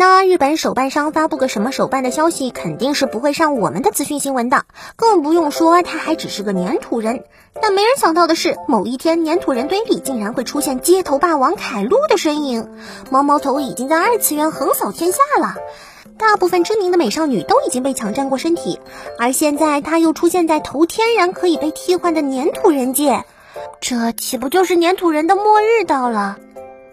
那日本手办商发布个什么手办的消息，肯定是不会上我们的资讯新闻的，更不用说他还只是个粘土人。但没人想到的是，某一天粘土人堆里竟然会出现街头霸王凯路的身影。毛毛头已经在二次元横扫天下了，大部分知名的美少女都已经被抢占过身体，而现在他又出现在头天然可以被替换的粘土人界，这岂不就是粘土人的末日到了？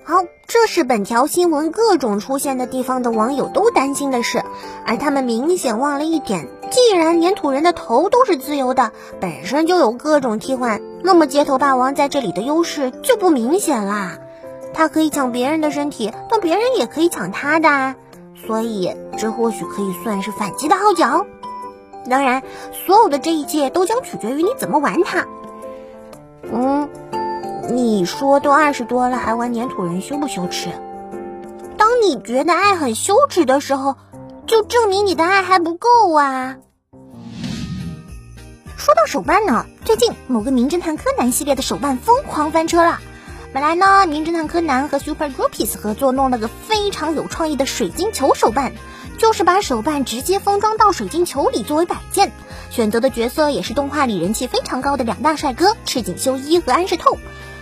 好，这是本条新闻各种出现的地方的网友都担心的事，而他们明显忘了一点：既然粘土人的头都是自由的，本身就有各种替换，那么街头霸王在这里的优势就不明显啦。他可以抢别人的身体，但别人也可以抢他的，所以这或许可以算是反击的号角。当然，所有的这一切都将取决于你怎么玩它。嗯。你说都二十多了，还玩粘土人羞不羞耻？当你觉得爱很羞耻的时候，就证明你的爱还不够啊！说到手办呢，最近某个名侦探柯南系列的手办疯狂翻车了。本来呢，名侦探柯南和 Super Groupies 合作弄了个非常有创意的水晶球手办，就是把手办直接封装到水晶球里作为摆件，选择的角色也是动画里人气非常高的两大帅哥赤井秀一和安室透。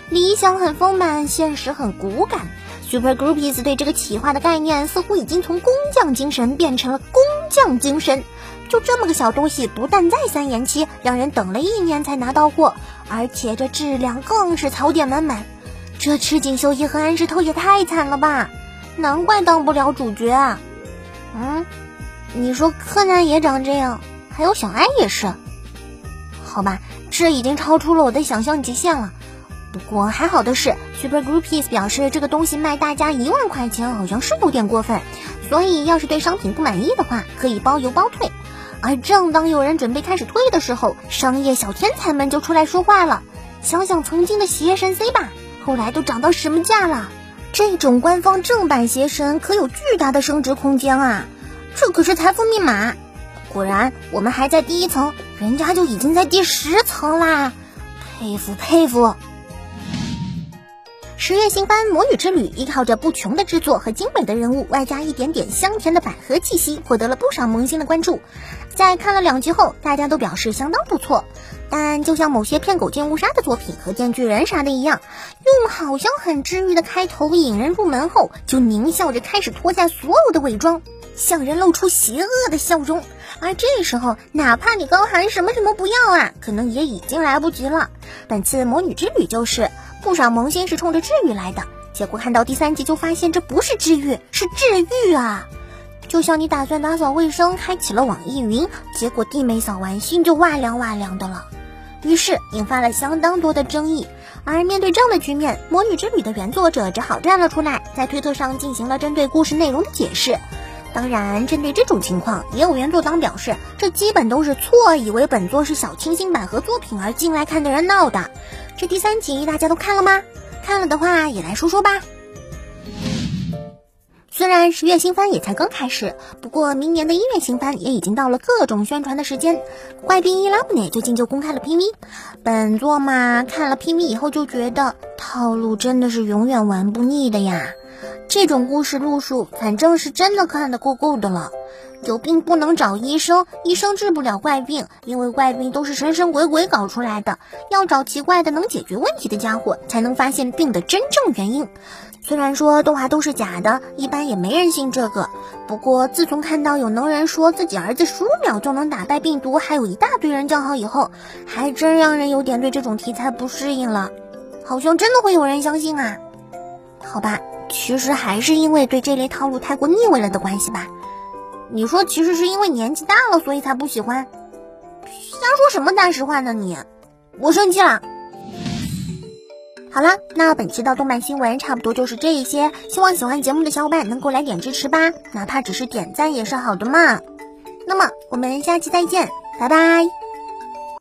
理想很丰满，现实很骨感。Super Groupies 对这个企划的概念似乎已经从工匠精神变成了工匠精神。就这么个小东西，不但再三延期，让人等了一年才拿到货，而且这质量更是槽点满满。这赤井秀一和安室透也太惨了吧！难怪当不了主角啊。嗯，你说柯南也长这样，还有小哀也是。好吧，这已经超出了我的想象极限了。不过还好的是，Super Groupies 表示这个东西卖大家一万块钱好像是有点过分，所以要是对商品不满意的话，可以包邮包退。而正当有人准备开始退的时候，商业小天才们就出来说话了。想想曾经的邪神 C 吧，后来都涨到什么价了？这种官方正版邪神可有巨大的升值空间啊！这可是财富密码。果然，我们还在第一层，人家就已经在第十层啦！佩服佩服。十月新番《魔女之旅》依靠着不穷的制作和精美的人物，外加一点点香甜的百合气息，获得了不少萌新的关注。在看了两集后，大家都表示相当不错。但就像某些骗狗见误杀的作品和《电锯人》啥的一样，用好像很治愈的开头引人入门后，就狞笑着开始脱下所有的伪装，向人露出邪恶的笑容。而这时候，哪怕你高喊什么什么不要啊，可能也已经来不及了。本次《魔女之旅》就是。不少萌新是冲着治愈来的，结果看到第三集就发现这不是治愈，是治愈啊！就像你打算打扫卫生，开启了网易云，结果地没扫完，心就哇凉哇凉的了，于是引发了相当多的争议。而面对这样的局面，《魔女之旅》的原作者只好站了出来，在推特上进行了针对故事内容的解释。当然，针对这种情况，也有原作党表示，这基本都是错以为本作是小清新百合作品而进来看的人闹的。这第三集大家都看了吗？看了的话也来说说吧。虽然十月新番也才刚开始，不过明年的一月新番也已经到了各种宣传的时间。怪兵伊拉布内最近就公开了 PV，本作嘛，看了 PV 以后就觉得套路真的是永远玩不腻的呀。这种故事路数，反正是真的看得够够的了。有病不能找医生，医生治不了怪病，因为怪病都是神神鬼鬼搞出来的。要找奇怪的能解决问题的家伙，才能发现病的真正原因。虽然说动画都是假的，一般也没人信这个。不过自从看到有能人说自己儿子十五秒就能打败病毒，还有一大堆人叫好以后，还真让人有点对这种题材不适应了。好像真的会有人相信啊？好吧，其实还是因为对这类套路太过腻味了的关系吧。你说其实是因为年纪大了，所以才不喜欢？瞎说什么大实话呢你？我生气了。好了，那本期的动漫新闻差不多就是这一些，希望喜欢节目的小伙伴能够来点支持吧，哪怕只是点赞也是好的嘛。那么我们下期再见，拜拜。